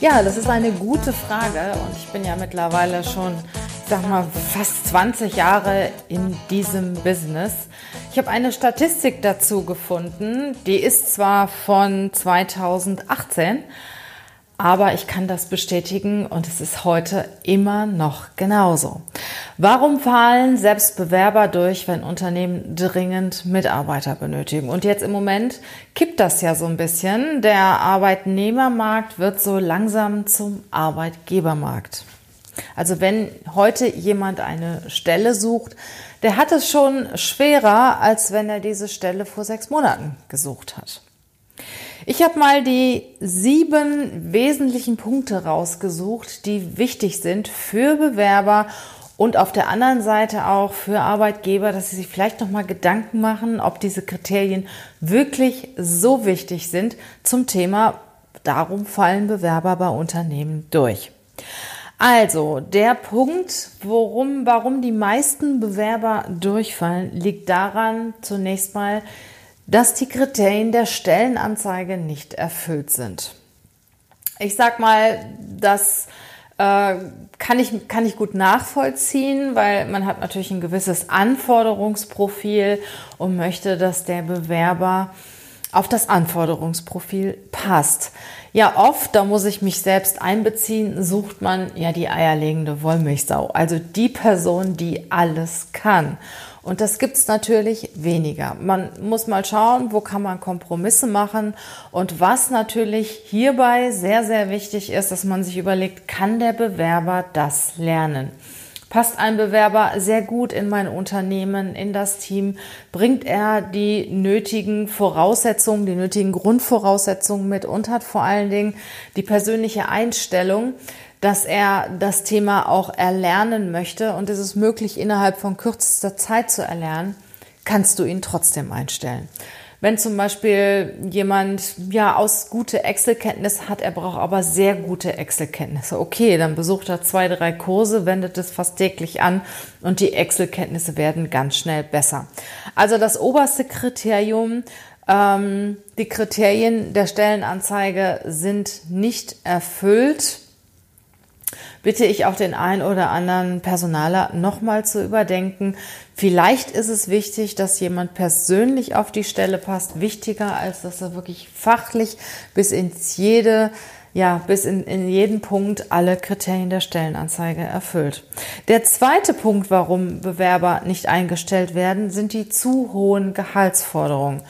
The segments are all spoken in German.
Ja, das ist eine gute Frage und ich bin ja mittlerweile schon, ich sag mal, fast 20 Jahre in diesem Business. Ich habe eine Statistik dazu gefunden, die ist zwar von 2018, aber ich kann das bestätigen und es ist heute immer noch genauso. Warum fallen selbst Bewerber durch, wenn Unternehmen dringend Mitarbeiter benötigen? Und jetzt im Moment kippt das ja so ein bisschen. Der Arbeitnehmermarkt wird so langsam zum Arbeitgebermarkt. Also wenn heute jemand eine Stelle sucht, der hat es schon schwerer, als wenn er diese Stelle vor sechs Monaten gesucht hat. Ich habe mal die sieben wesentlichen Punkte rausgesucht, die wichtig sind für Bewerber und auf der anderen Seite auch für Arbeitgeber, dass sie sich vielleicht noch mal Gedanken machen, ob diese Kriterien wirklich so wichtig sind zum Thema darum fallen Bewerber bei Unternehmen durch. Also, der Punkt, worum, warum die meisten Bewerber durchfallen, liegt daran, zunächst mal, dass die Kriterien der Stellenanzeige nicht erfüllt sind. Ich sag mal, das äh, kann, ich, kann ich gut nachvollziehen, weil man hat natürlich ein gewisses Anforderungsprofil und möchte, dass der Bewerber auf das Anforderungsprofil passt. Ja, oft, da muss ich mich selbst einbeziehen, sucht man ja die eierlegende Wollmilchsau, also die Person, die alles kann. Und das gibt's natürlich weniger. Man muss mal schauen, wo kann man Kompromisse machen. Und was natürlich hierbei sehr, sehr wichtig ist, dass man sich überlegt, kann der Bewerber das lernen? Passt ein Bewerber sehr gut in mein Unternehmen, in das Team? Bringt er die nötigen Voraussetzungen, die nötigen Grundvoraussetzungen mit und hat vor allen Dingen die persönliche Einstellung, dass er das Thema auch erlernen möchte und es ist möglich, innerhalb von kürzester Zeit zu erlernen, kannst du ihn trotzdem einstellen. Wenn zum Beispiel jemand ja aus gute Excel-Kenntnisse hat, er braucht aber sehr gute Excel-Kenntnisse. Okay, dann besucht er zwei, drei Kurse, wendet es fast täglich an und die Excel-Kenntnisse werden ganz schnell besser. Also das oberste Kriterium, ähm, die Kriterien der Stellenanzeige sind nicht erfüllt bitte ich auch den einen oder anderen Personaler nochmal zu überdenken. Vielleicht ist es wichtig, dass jemand persönlich auf die Stelle passt, wichtiger als dass er wirklich fachlich bis ins jede ja, bis in, in jeden Punkt alle Kriterien der Stellenanzeige erfüllt. Der zweite Punkt, warum Bewerber nicht eingestellt werden, sind die zu hohen Gehaltsforderungen.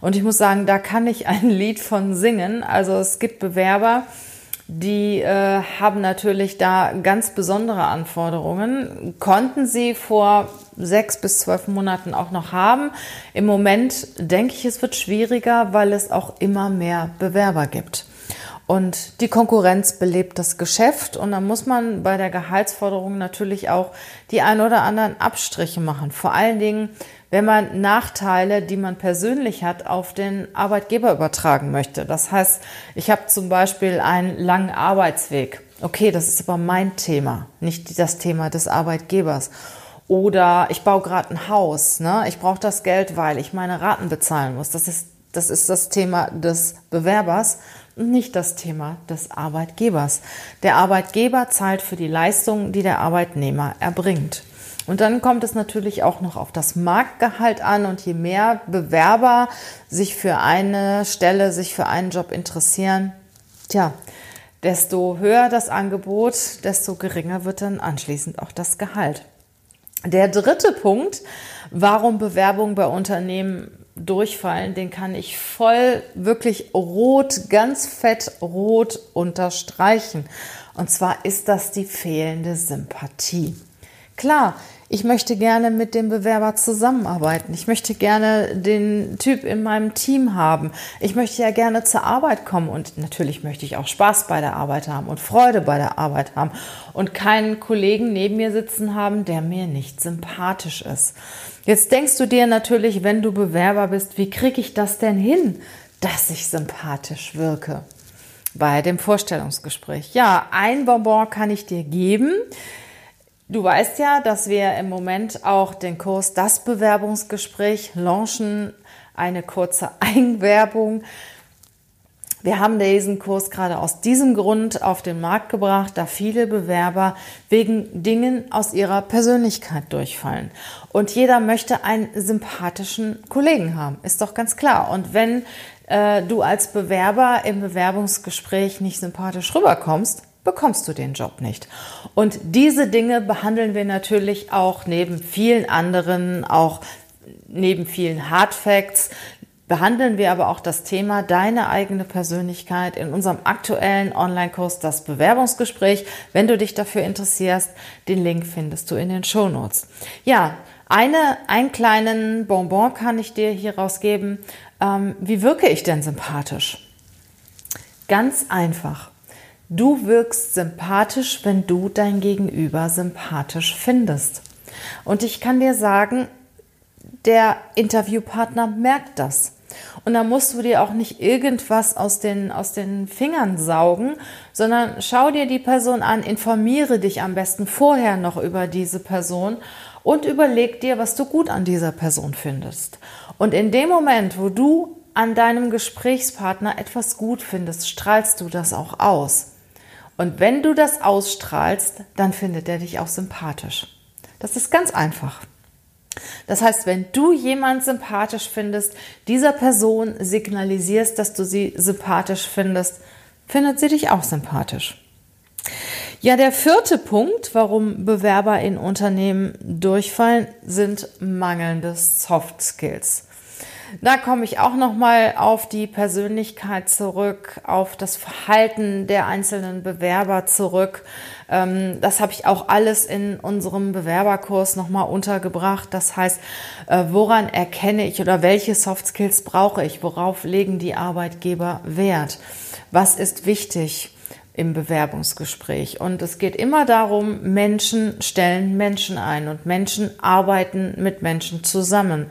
Und ich muss sagen, da kann ich ein Lied von singen. Also es gibt Bewerber, die äh, haben natürlich da ganz besondere Anforderungen. Konnten sie vor sechs bis zwölf Monaten auch noch haben. Im Moment denke ich, es wird schwieriger, weil es auch immer mehr Bewerber gibt. Und die Konkurrenz belebt das Geschäft und da muss man bei der Gehaltsforderung natürlich auch die ein oder anderen Abstriche machen. Vor allen Dingen, wenn man Nachteile, die man persönlich hat, auf den Arbeitgeber übertragen möchte. Das heißt, ich habe zum Beispiel einen langen Arbeitsweg. Okay, das ist aber mein Thema, nicht das Thema des Arbeitgebers. Oder ich baue gerade ein Haus. Ne? Ich brauche das Geld, weil ich meine Raten bezahlen muss. Das ist, das ist das Thema des Bewerbers nicht das Thema des Arbeitgebers. Der Arbeitgeber zahlt für die Leistungen, die der Arbeitnehmer erbringt. Und dann kommt es natürlich auch noch auf das Marktgehalt an und je mehr Bewerber sich für eine Stelle, sich für einen Job interessieren, tja, desto höher das Angebot, desto geringer wird dann anschließend auch das Gehalt. Der dritte Punkt, warum Bewerbungen bei Unternehmen durchfallen, den kann ich voll wirklich rot, ganz fett rot unterstreichen. Und zwar ist das die fehlende Sympathie. Klar, Ich möchte gerne mit dem Bewerber zusammenarbeiten. Ich möchte gerne den Typ in meinem Team haben. Ich möchte ja gerne zur Arbeit kommen und natürlich möchte ich auch Spaß bei der Arbeit haben und Freude bei der Arbeit haben und keinen Kollegen neben mir sitzen haben, der mir nicht sympathisch ist. Jetzt denkst du dir natürlich, wenn du Bewerber bist, wie kriege ich das denn hin, dass ich sympathisch wirke? Bei dem Vorstellungsgespräch. Ja, ein Bonbon kann ich dir geben. Du weißt ja, dass wir im Moment auch den Kurs Das Bewerbungsgespräch launchen. Eine kurze Eigenwerbung. Wir haben diesen Kurs gerade aus diesem Grund auf den Markt gebracht, da viele Bewerber wegen Dingen aus ihrer Persönlichkeit durchfallen. Und jeder möchte einen sympathischen Kollegen haben, ist doch ganz klar. Und wenn äh, du als Bewerber im Bewerbungsgespräch nicht sympathisch rüberkommst, bekommst du den Job nicht. Und diese Dinge behandeln wir natürlich auch neben vielen anderen, auch neben vielen Hard Facts, behandeln wir aber auch das Thema deine eigene Persönlichkeit in unserem aktuellen Online-Kurs Das Bewerbungsgespräch. Wenn du dich dafür interessierst, den Link findest du in den Show Notes. Ja, eine, einen kleinen Bonbon kann ich dir hier rausgeben. Ähm, wie wirke ich denn sympathisch? Ganz einfach. Du wirkst sympathisch, wenn du dein Gegenüber sympathisch findest. Und ich kann dir sagen, der Interviewpartner merkt das. Und da musst du dir auch nicht irgendwas aus den, aus den Fingern saugen, sondern schau dir die Person an, informiere dich am besten vorher noch über diese Person und überleg dir, was du gut an dieser Person findest. Und in dem Moment, wo du an deinem Gesprächspartner etwas gut findest, strahlst du das auch aus. Und wenn du das ausstrahlst, dann findet er dich auch sympathisch. Das ist ganz einfach. Das heißt, wenn du jemand sympathisch findest, dieser Person signalisierst, dass du sie sympathisch findest, findet sie dich auch sympathisch. Ja, der vierte Punkt, warum Bewerber in Unternehmen durchfallen, sind mangelnde Soft Skills. Da komme ich auch noch mal auf die Persönlichkeit zurück, auf das Verhalten der einzelnen Bewerber zurück. Ähm, das habe ich auch alles in unserem Bewerberkurs noch mal untergebracht. Das heißt, äh, woran erkenne ich oder welche Soft Skills brauche ich? Worauf legen die Arbeitgeber Wert? Was ist wichtig? im Bewerbungsgespräch. Und es geht immer darum, Menschen stellen Menschen ein und Menschen arbeiten mit Menschen zusammen.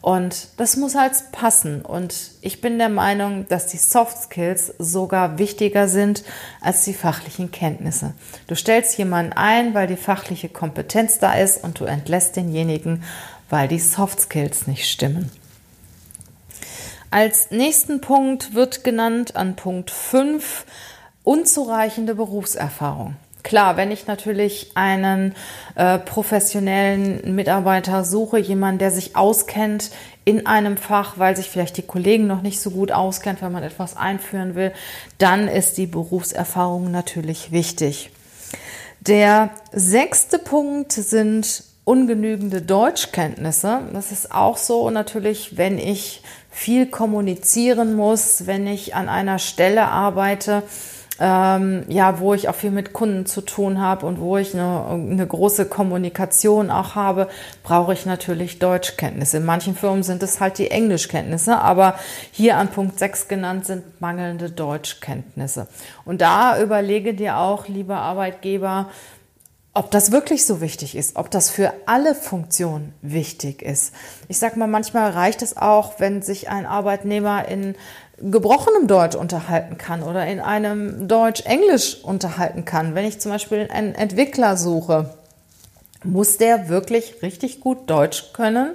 Und das muss halt passen. Und ich bin der Meinung, dass die Soft Skills sogar wichtiger sind als die fachlichen Kenntnisse. Du stellst jemanden ein, weil die fachliche Kompetenz da ist und du entlässt denjenigen, weil die Soft Skills nicht stimmen. Als nächsten Punkt wird genannt an Punkt 5 unzureichende Berufserfahrung. Klar, wenn ich natürlich einen äh, professionellen Mitarbeiter suche, jemanden, der sich auskennt in einem Fach, weil sich vielleicht die Kollegen noch nicht so gut auskennt, wenn man etwas einführen will, dann ist die Berufserfahrung natürlich wichtig. Der sechste Punkt sind ungenügende Deutschkenntnisse. Das ist auch so natürlich, wenn ich viel kommunizieren muss, wenn ich an einer Stelle arbeite, ähm, ja, wo ich auch viel mit Kunden zu tun habe und wo ich eine, eine große Kommunikation auch habe, brauche ich natürlich Deutschkenntnisse. In manchen Firmen sind es halt die Englischkenntnisse, aber hier an Punkt 6 genannt sind mangelnde Deutschkenntnisse. Und da überlege dir auch, lieber Arbeitgeber, ob das wirklich so wichtig ist, ob das für alle Funktionen wichtig ist. Ich sage mal, manchmal reicht es auch, wenn sich ein Arbeitnehmer in gebrochenem Deutsch unterhalten kann oder in einem Deutsch-Englisch unterhalten kann. Wenn ich zum Beispiel einen Entwickler suche, muss der wirklich richtig gut Deutsch können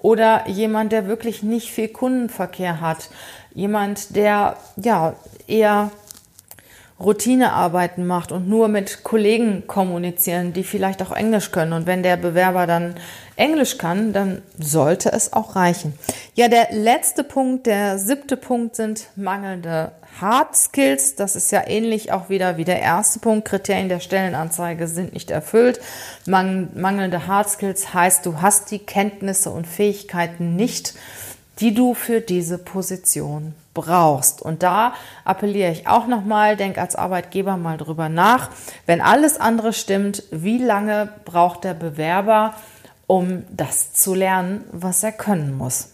oder jemand, der wirklich nicht viel Kundenverkehr hat, jemand, der ja eher Routinearbeiten macht und nur mit Kollegen kommunizieren, die vielleicht auch Englisch können. Und wenn der Bewerber dann Englisch kann, dann sollte es auch reichen. Ja, der letzte Punkt, der siebte Punkt sind mangelnde Hard Skills. Das ist ja ähnlich auch wieder wie der erste Punkt. Kriterien der Stellenanzeige sind nicht erfüllt. mangelnde Hard Skills heißt, du hast die Kenntnisse und Fähigkeiten nicht, die du für diese Position brauchst. Und da appelliere ich auch nochmal, denk als Arbeitgeber mal drüber nach. Wenn alles andere stimmt, wie lange braucht der Bewerber, um das zu lernen, was er können muss?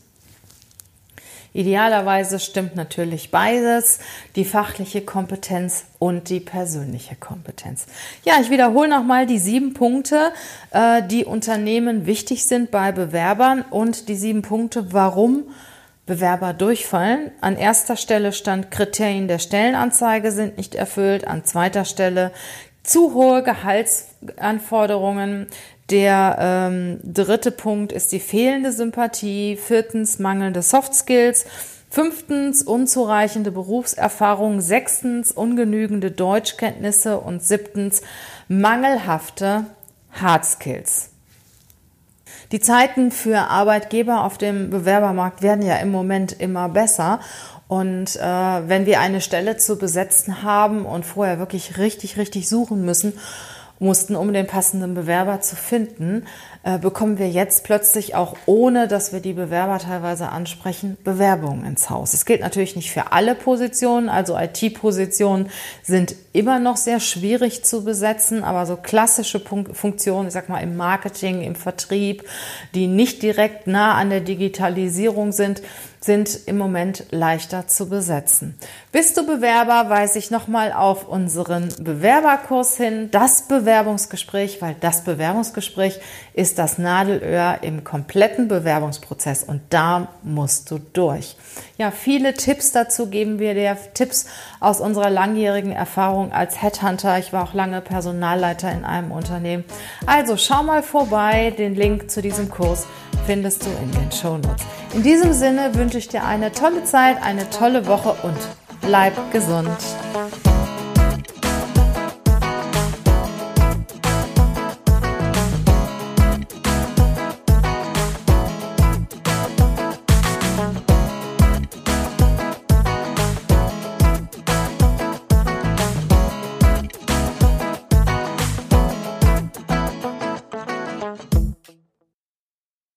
Idealerweise stimmt natürlich beides, die fachliche Kompetenz und die persönliche Kompetenz. Ja, ich wiederhole nochmal die sieben Punkte, äh, die Unternehmen wichtig sind bei Bewerbern und die sieben Punkte, warum Bewerber durchfallen. An erster Stelle stand Kriterien der Stellenanzeige sind nicht erfüllt. An zweiter Stelle zu hohe Gehaltsanforderungen. Der ähm, dritte Punkt ist die fehlende Sympathie. Viertens mangelnde Soft Skills. Fünftens unzureichende Berufserfahrung. Sechstens ungenügende Deutschkenntnisse. Und siebtens mangelhafte Hard Skills. Die Zeiten für Arbeitgeber auf dem Bewerbermarkt werden ja im Moment immer besser. Und äh, wenn wir eine Stelle zu besetzen haben und vorher wirklich richtig, richtig suchen müssen, mussten, um den passenden Bewerber zu finden, äh, bekommen wir jetzt plötzlich auch, ohne dass wir die Bewerber teilweise ansprechen, Bewerbungen ins Haus. Es gilt natürlich nicht für alle Positionen, also IT-Positionen sind immer noch sehr schwierig zu besetzen, aber so klassische Funktionen, ich sag mal im Marketing, im Vertrieb, die nicht direkt nah an der Digitalisierung sind, sind im Moment leichter zu besetzen. Bist du Bewerber, weise ich nochmal auf unseren Bewerberkurs hin, das Bewerbungsgespräch, weil das Bewerbungsgespräch ist das Nadelöhr im kompletten Bewerbungsprozess und da musst du durch. Ja, viele Tipps dazu geben wir dir, Tipps aus unserer langjährigen Erfahrung als Headhunter. Ich war auch lange Personalleiter in einem Unternehmen. Also schau mal vorbei, den Link zu diesem Kurs findest du in den Show Notes. In diesem Sinne wünsche ich dir eine tolle Zeit, eine tolle Woche und bleib gesund.